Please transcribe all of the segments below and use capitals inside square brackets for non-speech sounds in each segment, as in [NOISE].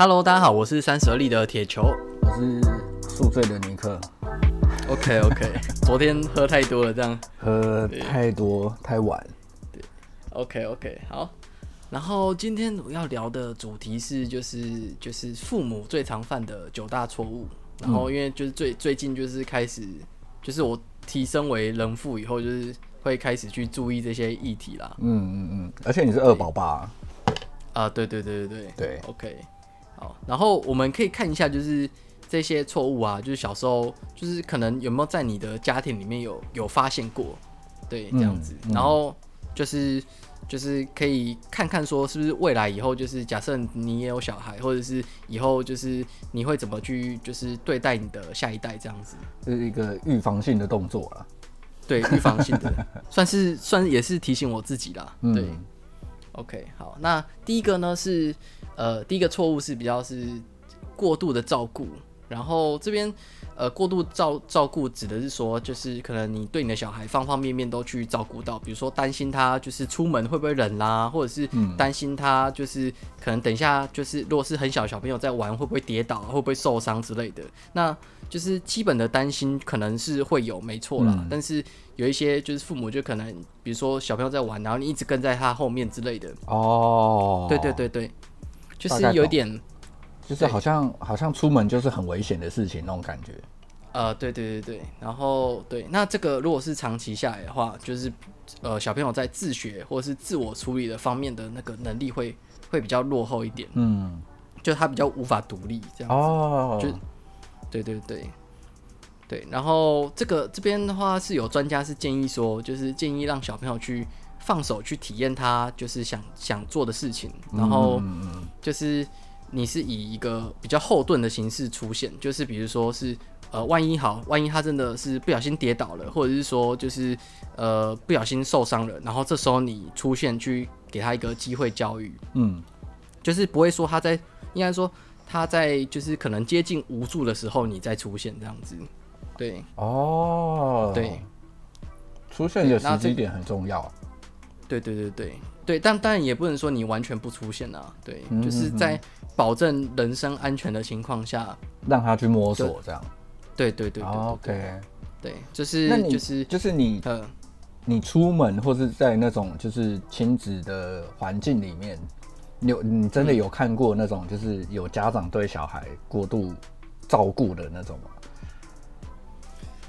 Hello，大家好，我是三十而立的铁球，我是宿醉的尼克。OK OK，[LAUGHS] 昨天喝太多了，这样喝太多太晚。对，OK OK，好。然后今天我要聊的主题是，就是就是父母最常犯的九大错误。然后因为就是最最近就是开始，就是我提升为人父以后，就是会开始去注意这些议题啦。嗯嗯嗯，而且你是二宝爸。啊，对对对对对对，OK。好，然后我们可以看一下，就是这些错误啊，就是小时候，就是可能有没有在你的家庭里面有有发现过，对，这样子。嗯嗯、然后就是就是可以看看说，是不是未来以后，就是假设你也有小孩，或者是以后就是你会怎么去就是对待你的下一代这样子。这是一个预防性的动作了。对，预防性的，[LAUGHS] 算是算是也是提醒我自己啦。对、嗯、，OK，好，那第一个呢是。呃，第一个错误是比较是过度的照顾，然后这边呃过度照照顾指的是说，就是可能你对你的小孩方方面面都去照顾到，比如说担心他就是出门会不会冷啦、啊，或者是担心他就是可能等一下就是如果是很小小朋友在玩会不会跌倒，会不会受伤之类的，那就是基本的担心可能是会有没错啦，嗯、但是有一些就是父母就可能比如说小朋友在玩，然后你一直跟在他后面之类的。哦，对对对对。就是有点，就是好像好像出门就是很危险的事情那种感觉。呃，对对对对，然后对，那这个如果是长期下来的话，就是呃小朋友在自学或者是自我处理的方面的那个能力会会比较落后一点。嗯，就他比较无法独立这样子。哦，就对对对对，然后这个这边的话是有专家是建议说，就是建议让小朋友去。放手去体验他就是想想做的事情，然后就是你是以一个比较后盾的形式出现，就是比如说是呃，万一好，万一他真的是不小心跌倒了，或者是说就是呃不小心受伤了，然后这时候你出现去给他一个机会教育，嗯，就是不会说他在应该说他在就是可能接近无助的时候你再出现这样子，对，哦，对，出现的时机点很重要。对对对对。对，但当然也不能说你完全不出现啊。对，就是在保证人身安全的情况下，让他去摸索这样。对对对，OK，对，就是那你就是就是你，呃，你出门或是在那种就是亲子的环境里面，你有你真的有看过那种就是有家长对小孩过度照顾的那种吗？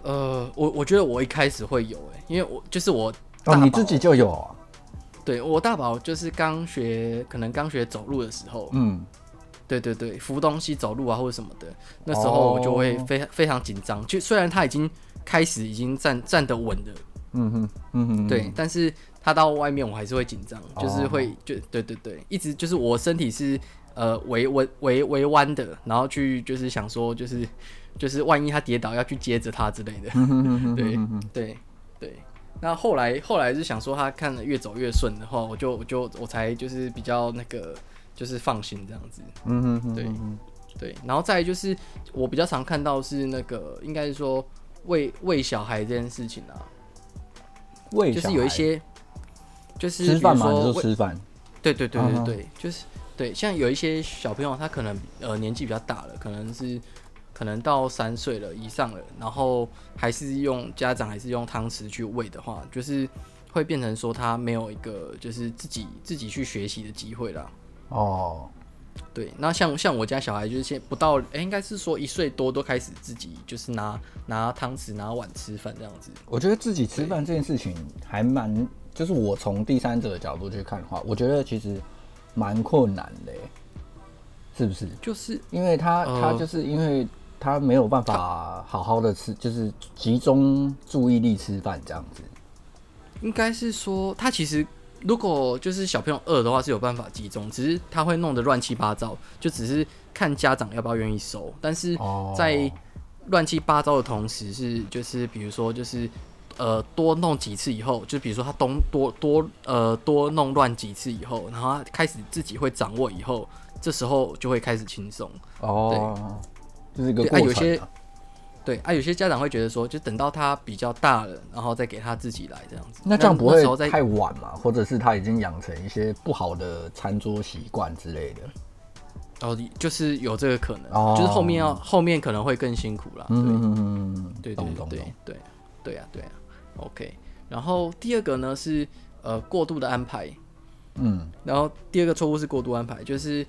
呃，我我觉得我一开始会有哎、欸，因为我就是我哦，你自己就有啊。对，我大宝就是刚学，可能刚学走路的时候，嗯，对对对，扶东西走路啊或者什么的，那时候我就会非常非常紧张。就虽然他已经开始已经站站得稳了，嗯哼，嗯哼，对，但是他到外面我还是会紧张，就是会就对对对，一直就是我身体是呃微微微微弯的，然后去就是想说就是就是万一他跌倒要去接着他之类的，对对对。那后来后来是想说他看了越走越顺的话，我就我就我才就是比较那个就是放心这样子。嗯哼，哼，对对。然后再来就是我比较常看到是那个应该是说喂喂小孩这件事情啊，喂就是有一些就是吃饭嘛，就吃饭。对对对对对，对，就是对，像有一些小朋友他可能呃年纪比较大了，可能是。可能到三岁了以上了，然后还是用家长还是用汤匙去喂的话，就是会变成说他没有一个就是自己自己去学习的机会啦。哦，对，那像像我家小孩就是现不到，哎、欸，应该是说一岁多都开始自己就是拿拿汤匙拿碗吃饭这样子。我觉得自己吃饭这件事情还蛮，就是我从第三者的角度去看的话，我觉得其实蛮困难的，是不是？就是因为他、呃、他就是因为。他没有办法好好的吃，就是集中注意力吃饭这样子。应该是说，他其实如果就是小朋友饿的话，是有办法集中，只是他会弄得乱七八糟，就只是看家长要不要愿意收。但是在乱七八糟的同时，是就是比如说就是呃多弄几次以后，就比如说他东多多呃多弄乱几次以后，然后他开始自己会掌握以后，这时候就会开始轻松哦。对就是一个过程啊，啊，有些对啊，有些家长会觉得说，就等到他比较大了，然后再给他自己来这样子。那这样不会太晚嘛？或者是他已经养成一些不好的餐桌习惯之类的？哦，就是有这个可能，哦、就是后面要后面可能会更辛苦啦。对嗯对对对对对对啊对啊。OK，然后第二个呢是呃过度的安排，嗯，然后第二个错误是过度安排，就是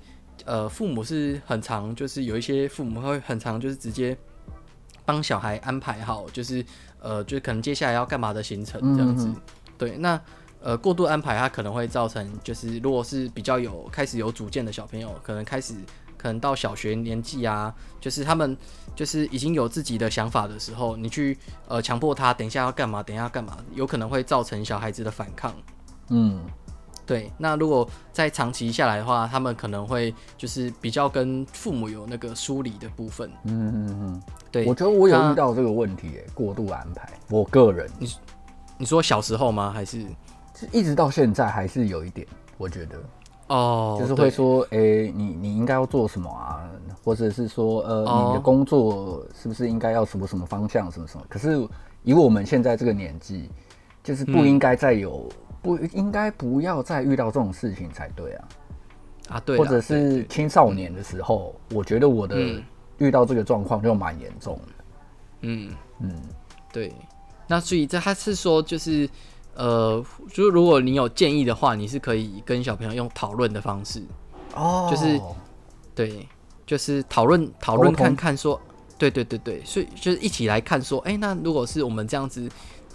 呃父母是很常，就是有一些父母会很常，就是直接帮小孩安排好，就是呃就可能接下来要干嘛的行程这样子。嗯、对，那呃过度安排它可能会造成，就是如果是比较有开始有主见的小朋友，可能开始。可能到小学年纪啊，就是他们就是已经有自己的想法的时候，你去呃强迫他等一下要干嘛，等一下要干嘛，有可能会造成小孩子的反抗。嗯，对。那如果在长期下来的话，他们可能会就是比较跟父母有那个疏离的部分。嗯嗯嗯，对。我觉得我有遇到这个问题，欸，过度安排。我个人，你你说小时候吗？还是一直到现在还是有一点，我觉得。哦，就是会说，哎、欸，你你应该要做什么啊？或者是说，呃，哦、你的工作是不是应该要什么什么方向，什么什么？可是以我们现在这个年纪，就是不应该再有，嗯、不应该不要再遇到这种事情才对啊！啊，对，或者是青少年的时候，我觉得我的遇到这个状况就蛮严重的。嗯嗯，嗯对。那所以这他是说，就是。呃，就是如果你有建议的话，你是可以跟小朋友用讨论的方式，哦，就是对，就是讨论讨论看看说，对对对对，所以就是一起来看说，哎、欸，那如果是我们这样子，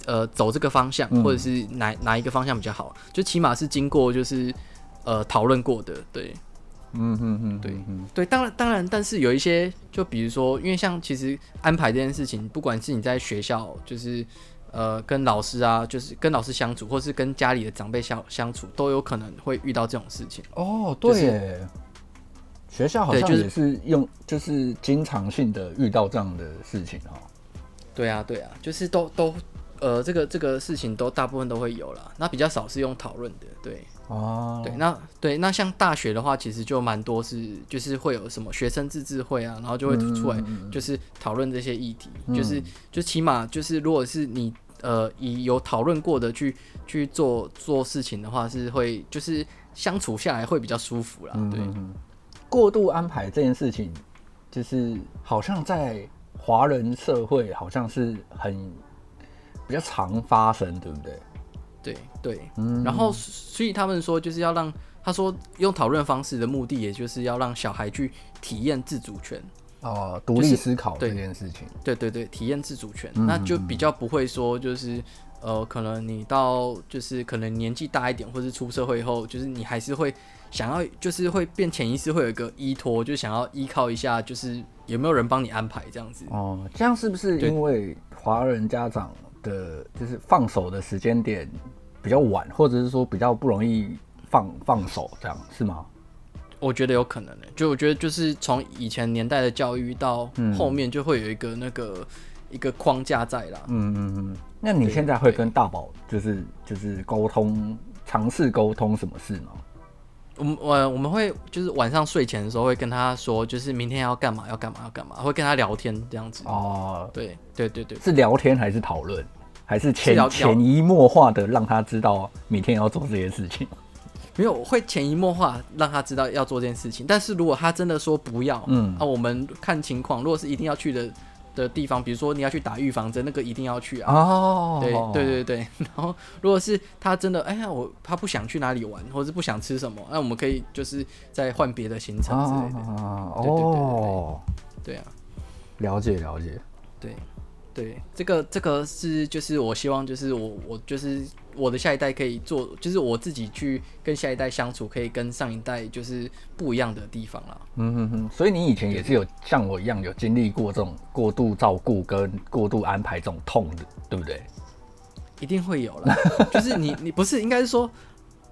呃，走这个方向，或者是哪哪一个方向比较好，就起码是经过就是呃讨论过的，对，嗯嗯嗯，对对，当然当然，但是有一些，就比如说，因为像其实安排这件事情，不管是你在学校，就是。呃，跟老师啊，就是跟老师相处，或是跟家里的长辈相相处，都有可能会遇到这种事情。哦，对，就是、学校好像也是用，就是、就是经常性的遇到这样的事情哈。对啊，对啊，就是都都，呃，这个这个事情都大部分都会有了。那比较少是用讨论的，对。哦，对，那对，那像大学的话，其实就蛮多是，就是会有什么学生自治会啊，然后就会出来，就是讨论这些议题，嗯、就是就起码就是，如果是你呃以有讨论过的去去做做事情的话，是会就是相处下来会比较舒服啦。对，嗯、过度安排这件事情，就是好像在华人社会好像是很比较常发生，对不对？对对，嗯，然后所以他们说就是要让他说用讨论方式的目的，也就是要让小孩去体验自主权哦，独立思考这件事情。对对对，体验自主权，嗯、那就比较不会说就是呃，可能你到就是可能年纪大一点，或是出社会后，就是你还是会想要，就是会变潜意识会有一个依托，就想要依靠一下，就是有没有人帮你安排这样子。哦，这样是不是因为华人家长的就是放手的时间点比较晚，或者是说比较不容易放放手，这样是吗？我觉得有可能的，就我觉得就是从以前年代的教育到后面，就会有一个那个、嗯、一个框架在啦。嗯嗯嗯。那你现在会跟大宝就是就是沟通，尝试沟通什么事呢？我们我我们会就是晚上睡前的时候会跟他说，就是明天要干嘛要干嘛要干嘛，会跟他聊天这样子。哦，对对对对，是聊天还是讨论，还是潜潜移默化的让他知道每天要做这件事情？[LAUGHS] 没有，我会潜移默化让他知道要做这件事情。但是如果他真的说不要，嗯，啊，我们看情况，如果是一定要去的。的地方，比如说你要去打预防针，那个一定要去啊。哦，对对对对。[LAUGHS] 然后，如果是他真的，哎呀，我他不想去哪里玩，或者是不想吃什么，那我们可以就是再换别的行程之类的。哦，对对对对对，对啊，了解了解，对。对，这个这个是就是我希望就是我我就是我的下一代可以做，就是我自己去跟下一代相处，可以跟上一代就是不一样的地方啦。嗯哼哼，所以你以前也是有像我一样有经历过这种过度照顾跟过度安排这种痛的，对不对？一定会有了，[LAUGHS] 就是你你不是应该是说，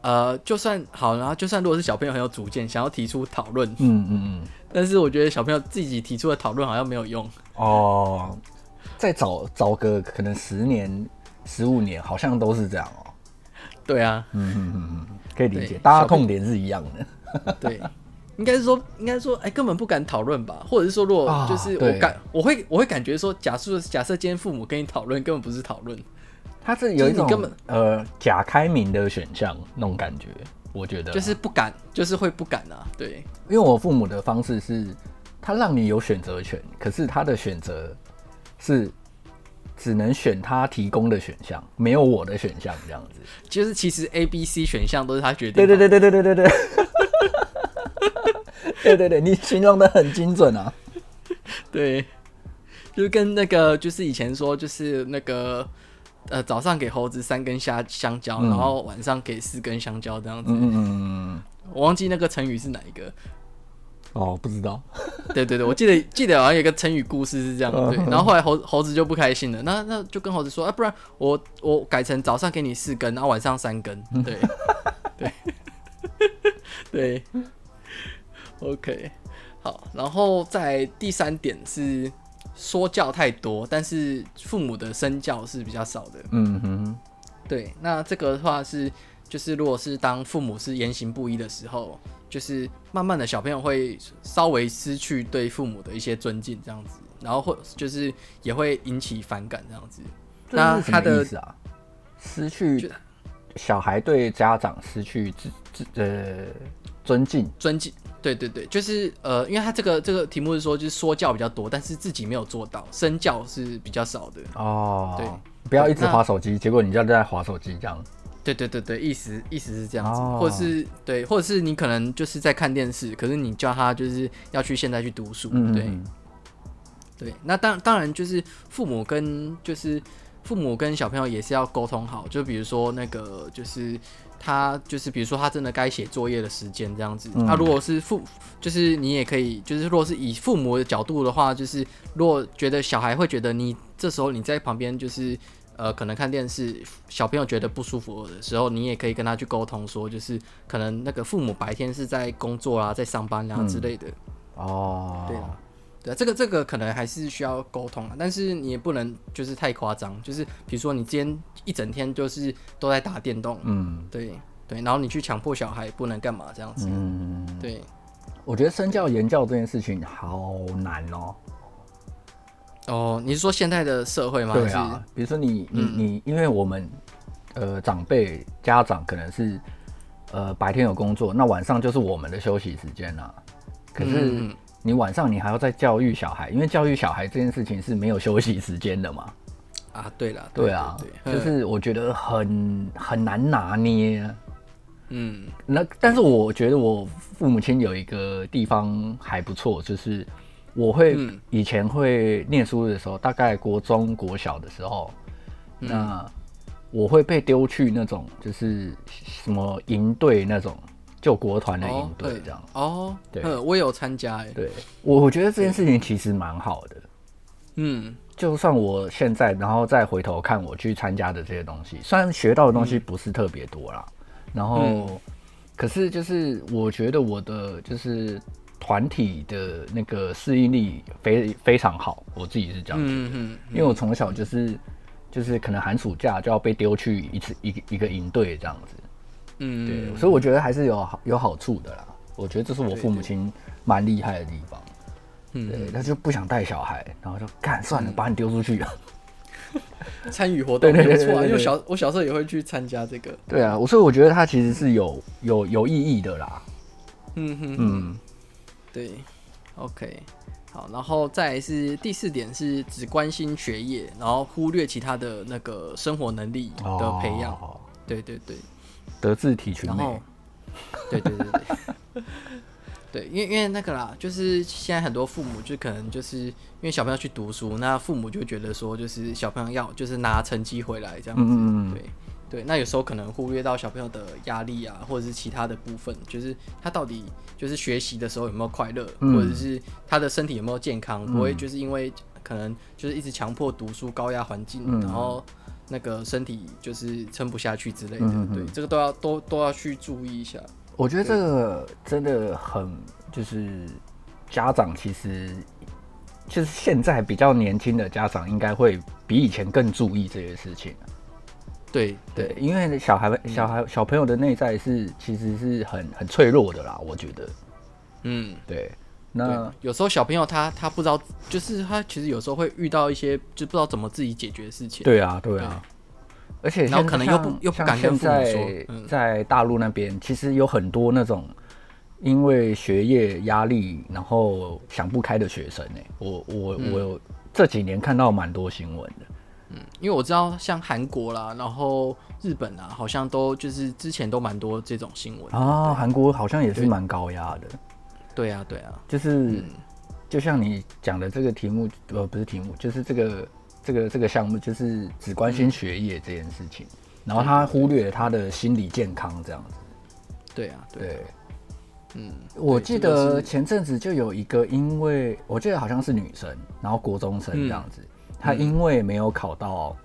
呃，就算好，然后就算如果是小朋友很有主见，想要提出讨论，嗯嗯嗯，但是我觉得小朋友自己提出的讨论好像没有用哦。再早早个可能十年、十五年，好像都是这样哦、喔。对啊，嗯嗯嗯嗯，可以理解，大家痛点是一样的。对，应该是说，应该说，哎、欸，根本不敢讨论吧？或者是说，如果就是我感，啊、我会我会感觉说，假设假设今天父母跟你讨论，根本不是讨论，他是有一种根本呃假开明的选项那种感觉。我觉得就是不敢，就是会不敢啊。对，因为我父母的方式是，他让你有选择权，可是他的选择是只能选他提供的选项，没有我的选项这样子。就是其实 A、B、C 选项都是他决定。对对对对对对对对。对对 [LAUGHS] 对，你形容的很精准啊。对，就跟那个就是以前说，就是那个呃早上给猴子三根香香蕉，嗯、然后晚上给四根香蕉这样子。嗯嗯嗯。我忘记那个成语是哪一个。哦，不知道。[LAUGHS] 对对对，我记得记得好像有个成语故事是这样。对，然后后来猴猴子就不开心了，那那就跟猴子说，啊，不然我我改成早上给你四根，然后晚上三根。对 [LAUGHS] 对对。[LAUGHS] OK，好，然后在第三点是说教太多，但是父母的身教是比较少的。嗯哼，对，那这个的话是，就是如果是当父母是言行不一的时候，就是慢慢的小朋友会稍微失去对父母的一些尊敬，这样子，然后会就是也会引起反感这样子。那他的意思啊，失去小孩对家长失去自自呃尊敬尊敬。对对对，就是呃，因为他这个这个题目是说，就是说教比较多，但是自己没有做到，身教是比较少的哦。对，不要一直划手机，结果你就在划手机这样。对对对对，意思意思是这样子，哦、或者是对，或者是你可能就是在看电视，可是你叫他就是要去现在去读书，对对。那当当然就是父母跟就是父母跟小朋友也是要沟通好，就比如说那个就是。他就是，比如说他真的该写作业的时间这样子。那、嗯啊、如果是父，就是你也可以，就是如果是以父母的角度的话，就是如果觉得小孩会觉得你这时候你在旁边，就是呃可能看电视，小朋友觉得不舒服的时候，你也可以跟他去沟通说，就是可能那个父母白天是在工作啊，在上班啊之类的。嗯、哦，对啊。对，这个这个可能还是需要沟通啊，但是你也不能就是太夸张，就是比如说你今天一整天就是都在打电动，嗯，对对，然后你去强迫小孩不能干嘛这样子，嗯，对，我觉得身教言教这件事情好难哦。哦，你是说现在的社会吗？对啊，比如说你你你，因为我们呃长辈家长可能是呃白天有工作，那晚上就是我们的休息时间啊，可是。嗯你晚上你还要再教育小孩，因为教育小孩这件事情是没有休息时间的嘛？啊，对了，对啊，就是我觉得很很难拿捏。嗯，那但是我觉得我父母亲有一个地方还不错，就是我会以前会念书的时候，大概国中国小的时候，那我会被丢去那种就是什么营队那种。就国团的营队这样。哦，对，我有参加哎，对，我我觉得这件事情其实蛮好的，嗯，就算我现在然后再回头看我去参加的这些东西，虽然学到的东西不是特别多啦，然后可是就是我觉得我的就是团体的那个适应力非非常好，我自己是这样子，嗯，因为我从小就是就是可能寒暑假就要被丢去一次一个一个营队这样子。嗯，对，所以我觉得还是有好有好处的啦。我觉得这是我父母亲蛮厉害的地方。嗯，对，他就不想带小孩，然后就干算了，把你丢出去啊。[LAUGHS] 参与活动没错啊，因为小我小时候也会去参加这个。对啊，我所以我觉得他其实是有有有意义的啦。嗯哼嗯，对，OK，好，然后再来是第四点是只关心学业，然后忽略其他的那个生活能力的培养。哦，对对对。德智体群美，[LAUGHS] 对对对对，对，因为因为那个啦，就是现在很多父母就可能就是因为小朋友去读书，那父母就觉得说，就是小朋友要就是拿成绩回来这样子，嗯嗯对对，那有时候可能忽略到小朋友的压力啊，或者是其他的部分，就是他到底就是学习的时候有没有快乐，嗯、或者是他的身体有没有健康，不会就是因为可能就是一直强迫读书，高压环境，嗯、然后。那个身体就是撑不下去之类的，嗯、对，这个都要都都要去注意一下。我觉得这个真的很，就是家长其实就是现在比较年轻的家长，应该会比以前更注意这些事情。对对，对，因为小孩小孩小朋友的内在是其实是很很脆弱的啦，我觉得。嗯，对。那有时候小朋友他他不知道，就是他其实有时候会遇到一些就不知道怎么自己解决的事情。对啊，对啊。而且然后可能又不又不敢跟父母说。嗯、在大陆那边，其实有很多那种因为学业压力然后想不开的学生呢。我我、嗯、我这几年看到蛮多新闻的。嗯，因为我知道像韩国啦，然后日本啊，好像都就是之前都蛮多这种新闻啊。韩国好像也是蛮高压的。对啊，对啊，就是、嗯、就像你讲的这个题目，呃，不是题目，就是这个这个这个项目，就是只关心学业这件事情，嗯、然后他忽略了他的心理健康这样子。对啊，对，对嗯，我记得前阵子就有一个，因为我记得好像是女生，然后国中生这样子。嗯他因为没有考到，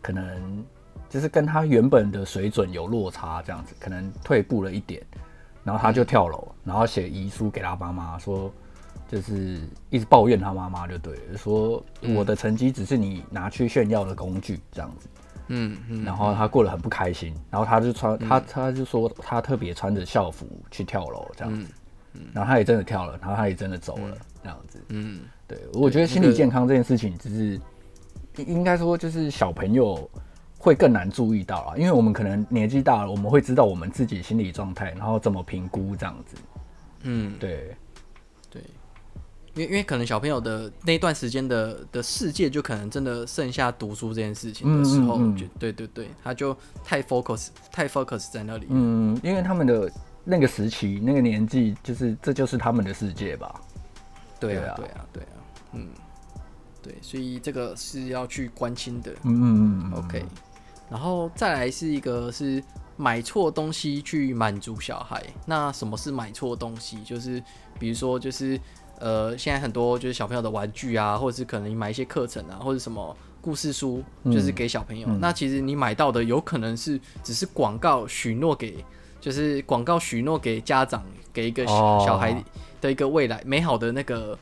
可能就是跟他原本的水准有落差，这样子可能退步了一点，然后他就跳楼，然后写遗书给他妈妈说，就是一直抱怨他妈妈就对了，说我的成绩只是你拿去炫耀的工具这样子，嗯嗯，然后他过得很不开心，然后他就穿他他就说他特别穿着校服去跳楼这样子，然后他也真的跳了，然后他也真的走了这样子，嗯，对，我觉得心理健康这件事情只是。应该说，就是小朋友会更难注意到啊，因为我们可能年纪大了，我们会知道我们自己心理状态，然后怎么评估这样子。嗯，对，对，因为因为可能小朋友的那段时间的的世界，就可能真的剩下读书这件事情的时候，嗯嗯嗯就对对对，他就太 focus 太 focus 在那里。嗯，因为他们的那个时期那个年纪，就是这就是他们的世界吧。对啊，对啊，对啊，嗯。对，所以这个是要去关心的。嗯嗯嗯。OK，然后再来是一个是买错东西去满足小孩。那什么是买错东西？就是比如说，就是呃，现在很多就是小朋友的玩具啊，或者是可能你买一些课程啊，或者什么故事书，就是给小朋友。嗯、那其实你买到的有可能是只是广告许诺给，就是广告许诺给家长，给一个小孩的一个未来美好的那个。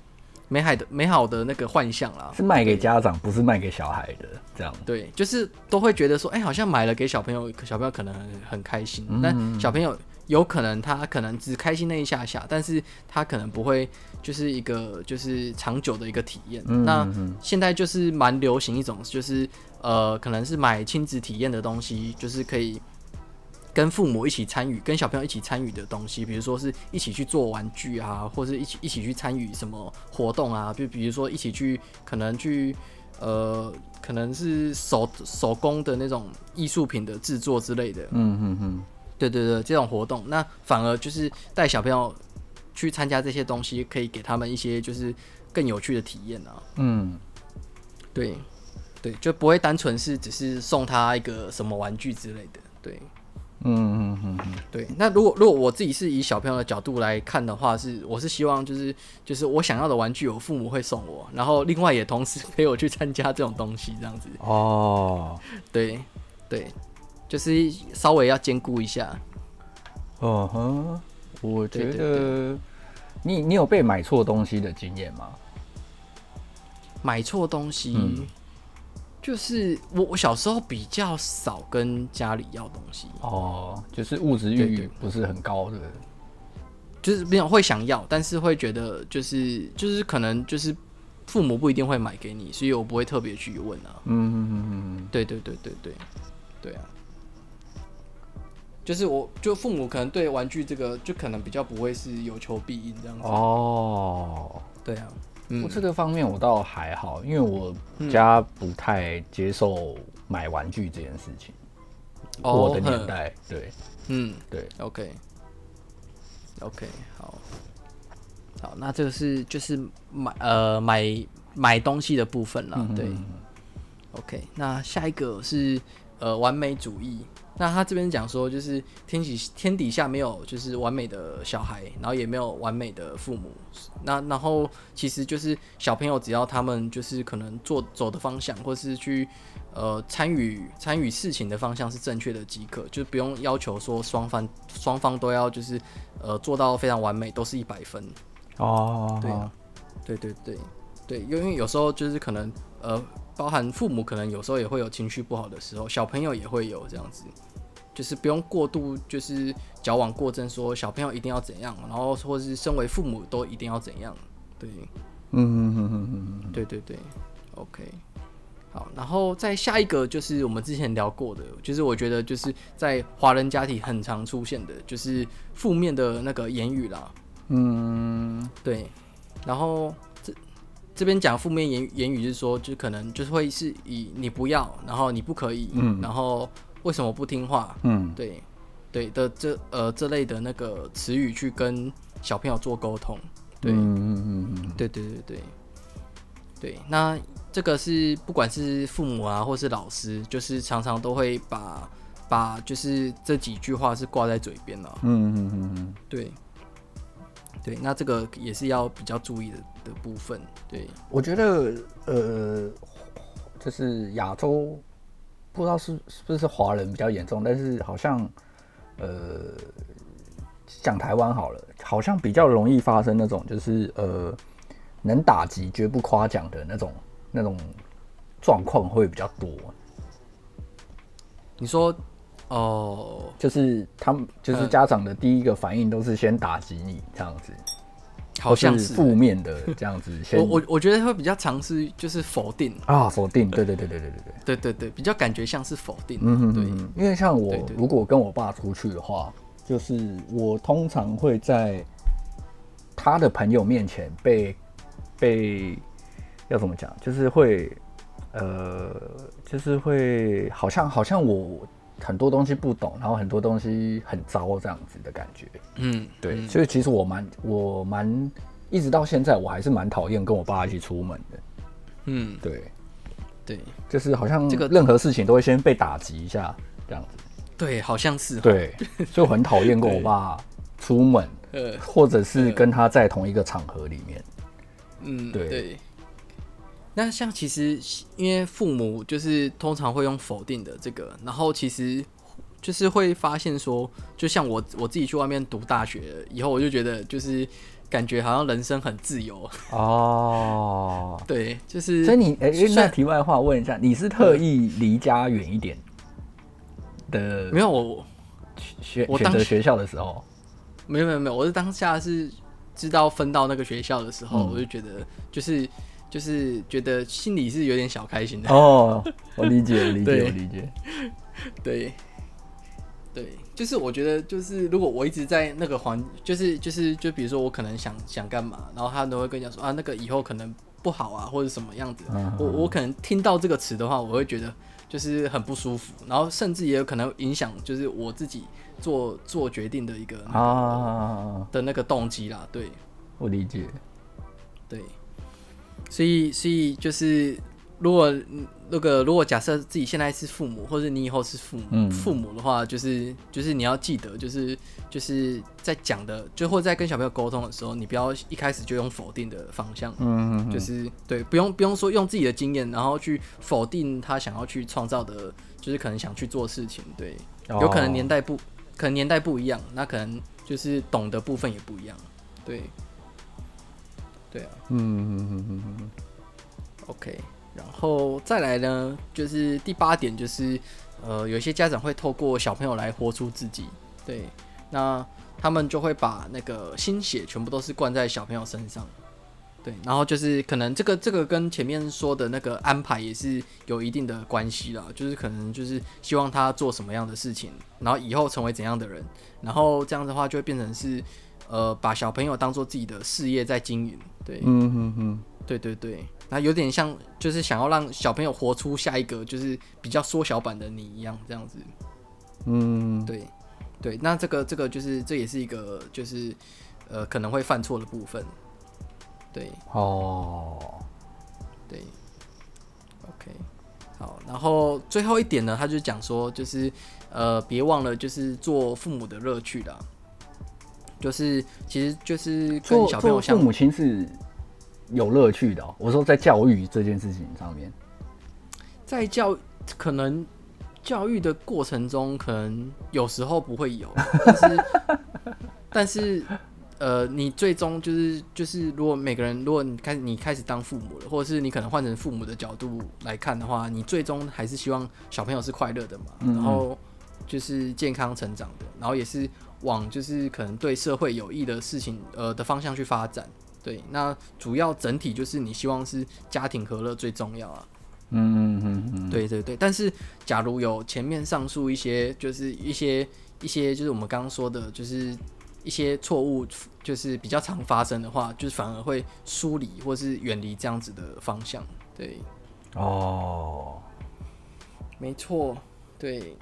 美好的美好的那个幻象啦，是卖给家长，不是卖给小孩的。这样对，就是都会觉得说，哎、欸，好像买了给小朋友，小朋友可能很很开心。嗯、但小朋友有可能他可能只开心那一下下，但是他可能不会就是一个就是长久的一个体验。嗯、那现在就是蛮流行一种，就是呃，可能是买亲子体验的东西，就是可以。跟父母一起参与，跟小朋友一起参与的东西，比如说是一起去做玩具啊，或是一起一起去参与什么活动啊，就比如说一起去可能去呃，可能是手手工的那种艺术品的制作之类的。嗯嗯嗯，对对对，这种活动，那反而就是带小朋友去参加这些东西，可以给他们一些就是更有趣的体验啊。嗯，对对，就不会单纯是只是送他一个什么玩具之类的。对。嗯嗯嗯嗯，对。那如果如果我自己是以小朋友的角度来看的话，是我是希望就是就是我想要的玩具，我父母会送我，然后另外也同时陪我去参加这种东西，这样子。哦，对对，就是稍微要兼顾一下。哦哼，我觉得你你有被买错东西的经验吗？买错东西。嗯就是我，我小时候比较少跟家里要东西。哦，就是物质欲不是很高的，就是没有会想要，但是会觉得就是就是可能就是父母不一定会买给你，所以我不会特别去问啊。嗯嗯嗯嗯，对对对对对，对啊，就是我就父母可能对玩具这个就可能比较不会是有求必应这样子。哦，对啊。我这个方面我倒还好，因为我家不太接受买玩具这件事情。嗯、我的年代，哦、对，嗯，对，OK，OK，okay. okay, 好，好，那这个是就是买呃买买东西的部分了，对、嗯、，OK，那下一个是呃完美主义。那他这边讲说，就是天底天底下没有就是完美的小孩，然后也没有完美的父母。那然后其实就是小朋友，只要他们就是可能做走的方向，或是去呃参与参与事情的方向是正确的即可，就不用要求说双方双方都要就是呃做到非常完美，都是一百分。哦，对啊，对对对对，因为有时候就是可能呃包含父母可能有时候也会有情绪不好的时候，小朋友也会有这样子。就是不用过度，就是矫枉过正，说小朋友一定要怎样，然后或是身为父母都一定要怎样，对，嗯嗯嗯嗯嗯，对对对，OK，好，然后再下一个就是我们之前聊过的，就是我觉得就是在华人家庭很常出现的，就是负面的那个言语啦。嗯，对。然后这这边讲负面言言语是说，就可能就是会是以你不要，然后你不可以，嗯，然后为什么不听话，嗯，对，对的这呃这类的那个词语去跟小朋友做沟通，对，嗯嗯嗯嗯，对对对对，对，那。这个是不管是父母啊，或是老师，就是常常都会把把就是这几句话是挂在嘴边了。嗯嗯嗯嗯，对对，那这个也是要比较注意的的部分。对，我觉得呃，就是亚洲不知道是是不是华人比较严重，但是好像呃，讲台湾好了，好像比较容易发生那种就是呃，能打击绝不夸奖的那种。那种状况会比较多。你说，哦，就是他们，就是家长的第一个反应都是先打击你这样子，好像是负面的这样子。我我我觉得会比较尝试就是否定啊，否定，对对对对对对对对对对，比较感觉像是否定。嗯嗯，对，因为像我如果跟我爸出去的话，就是我通常会在他的朋友面前被被。要怎么讲？就是会，呃，就是会，好像好像我很多东西不懂，然后很多东西很糟这样子的感觉。嗯，对。嗯、所以其实我蛮我蛮一直到现在我还是蛮讨厌跟我爸一起出门的。嗯，对，对，就是好像这个任何事情都会先被打击一下这样子。对，好像是。对，所以我很讨厌跟我爸 [LAUGHS] 出门，呃，或者是跟他在同一个场合里面。嗯，对。对那像其实，因为父母就是通常会用否定的这个，然后其实就是会发现说，就像我我自己去外面读大学以后，我就觉得就是感觉好像人生很自由哦。[LAUGHS] 对，就是。所以你哎，那题外话问一下，你是特意离家远一点的？没有，我选选择学校的时候，没有没有没有，我是当下是知道分到那个学校的时候，嗯、我就觉得就是。就是觉得心里是有点小开心的哦，我理解，我 [LAUGHS] 理解，我理解。对，对，就是我觉得，就是如果我一直在那个环，就是就是就比如说我可能想想干嘛，然后他都会跟你讲说啊，那个以后可能不好啊，或者什么样子。嗯、我我可能听到这个词的话，我会觉得就是很不舒服，然后甚至也有可能影响，就是我自己做做决定的一个、那个、啊的那个动机啦。对，我理解。对。所以，所以就是，如果那个，如果假设自己现在是父母，或者你以后是父母，嗯、父母的话，就是，就是你要记得，就是，就是在讲的，就或者在跟小朋友沟通的时候，你不要一开始就用否定的方向，嗯哼哼，就是对，不用不用说用自己的经验，然后去否定他想要去创造的，就是可能想去做事情，对，哦、有可能年代不，可能年代不一样，那可能就是懂的部分也不一样，对。对啊，嗯嗯嗯嗯嗯，OK，然后再来呢，就是第八点，就是呃，有些家长会透过小朋友来活出自己，对，那他们就会把那个心血全部都是灌在小朋友身上，对，然后就是可能这个这个跟前面说的那个安排也是有一定的关系啦，就是可能就是希望他做什么样的事情，然后以后成为怎样的人，然后这样的话就会变成是。呃，把小朋友当做自己的事业在经营，对，嗯哼哼，对对对，那有点像，就是想要让小朋友活出下一个，就是比较缩小版的你一样，这样子，嗯，对，对，那这个这个就是这也是一个就是呃可能会犯错的部分，对，哦，对，OK，好，然后最后一点呢，他就讲说，就是呃别忘了就是做父母的乐趣啦。就是，其实就是跟小朋友像父母亲是有乐趣的喔。我说在教育这件事情上面，在教可能教育的过程中，可能有时候不会有，但是 [LAUGHS] 但是呃，你最终就是就是，如果每个人，如果你开始你开始当父母了，或者是你可能换成父母的角度来看的话，你最终还是希望小朋友是快乐的嘛，然后就是健康成长的，然后也是。往就是可能对社会有益的事情，呃的方向去发展。对，那主要整体就是你希望是家庭和乐最重要啊。嗯嗯嗯嗯，对对对。但是假如有前面上述一些，就是一些一些，就是我们刚刚说的，就是一些错误，就是比较常发生的话，就是反而会疏离或是远离这样子的方向。对，哦，没错，对。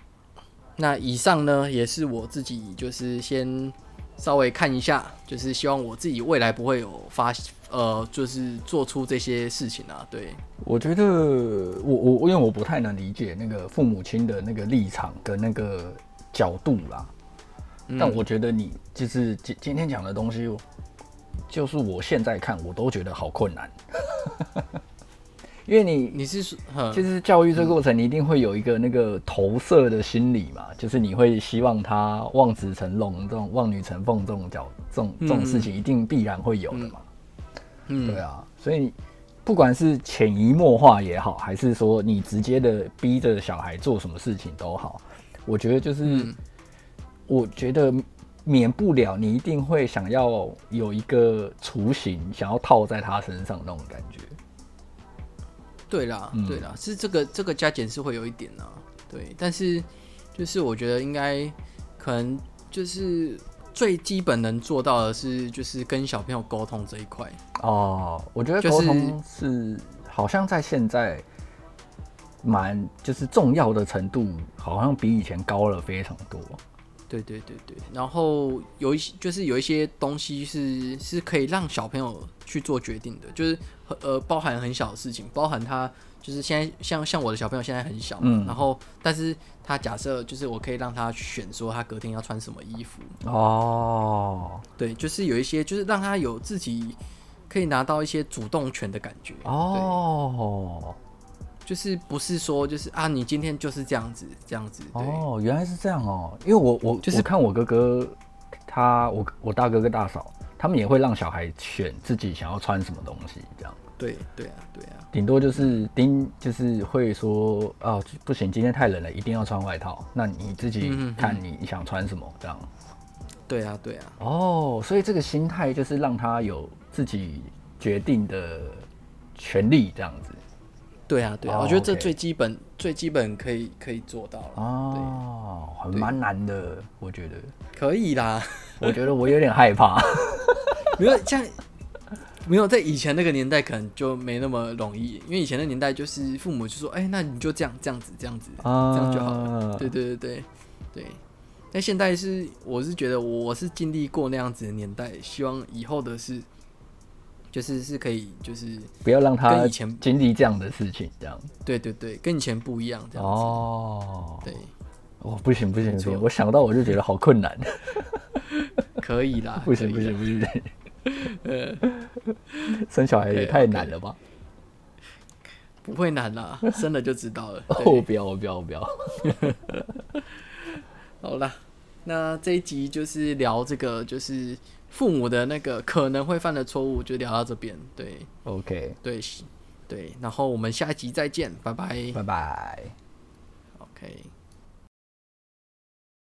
那以上呢，也是我自己就是先稍微看一下，就是希望我自己未来不会有发，呃，就是做出这些事情啊。对，我觉得我我因为我不太能理解那个父母亲的那个立场跟那个角度啦，嗯、但我觉得你就是今今天讲的东西，就是我现在看我都觉得好困难。因为你你是说，就是教育这个过程，你一定会有一个那个投射的心理嘛，嗯、就是你会希望他望子成龙这种望女成凤这种角这种这种事情，一定必然会有的嘛。嗯，对啊，所以不管是潜移默化也好，还是说你直接的逼着小孩做什么事情都好，我觉得就是，嗯、我觉得免不了你一定会想要有一个雏形，想要套在他身上那种感觉。对啦，嗯、对啦，是这个这个加减是会有一点呢、啊，对，但是就是我觉得应该可能就是最基本能做到的是就是跟小朋友沟通这一块哦，我觉得沟通是好像在现在蛮就是重要的程度，好像比以前高了非常多。对对对对，然后有一些就是有一些东西是是可以让小朋友去做决定的，就是呃包含很小的事情，包含他就是现在像像我的小朋友现在很小，嗯，然后但是他假设就是我可以让他选说他隔天要穿什么衣服。哦，对，就是有一些就是让他有自己可以拿到一些主动权的感觉。哦。就是不是说就是啊，你今天就是这样子这样子哦，原来是这样哦。因为我我就是看我哥哥，他我我大哥跟大嫂，他们也会让小孩选自己想要穿什么东西，这样。对对啊对啊，顶多就是盯，就是会说哦不行，今天太冷了，一定要穿外套。那你自己看你想穿什么这样。对啊对啊。哦，所以这个心态就是让他有自己决定的权利，这样子。对啊，对啊，我觉得这最基本、最基本可以可以做到了。哦，还蛮难的，我觉得。可以啦，[LAUGHS] 我觉得我有点害怕。[LAUGHS] 没有像，没有在以前那个年代，可能就没那么容易，因为以前的年代就是父母就说：“哎，那你就这样、这样子、这样子，这样就好了。”对对对对对。但现在是，我是觉得我是经历过那样子的年代，希望以后的是。就是是可以，就是不要让他以前经历这样的事情，这样。对对对，跟以前不一样，这样子。哦，对，哦，不行不行不行，我想到我就觉得好困难。[LAUGHS] 可以啦，不行不行不行，[LAUGHS] 呃，生小孩也太难了吧？不会难啦，生了就知道了。哦，不要我不要我不要。[LAUGHS] 好啦，那这一集就是聊这个，就是。父母的那个可能会犯的错误，就聊到这边。对，OK，对，对，然后我们下一集再见，拜拜，拜拜，OK。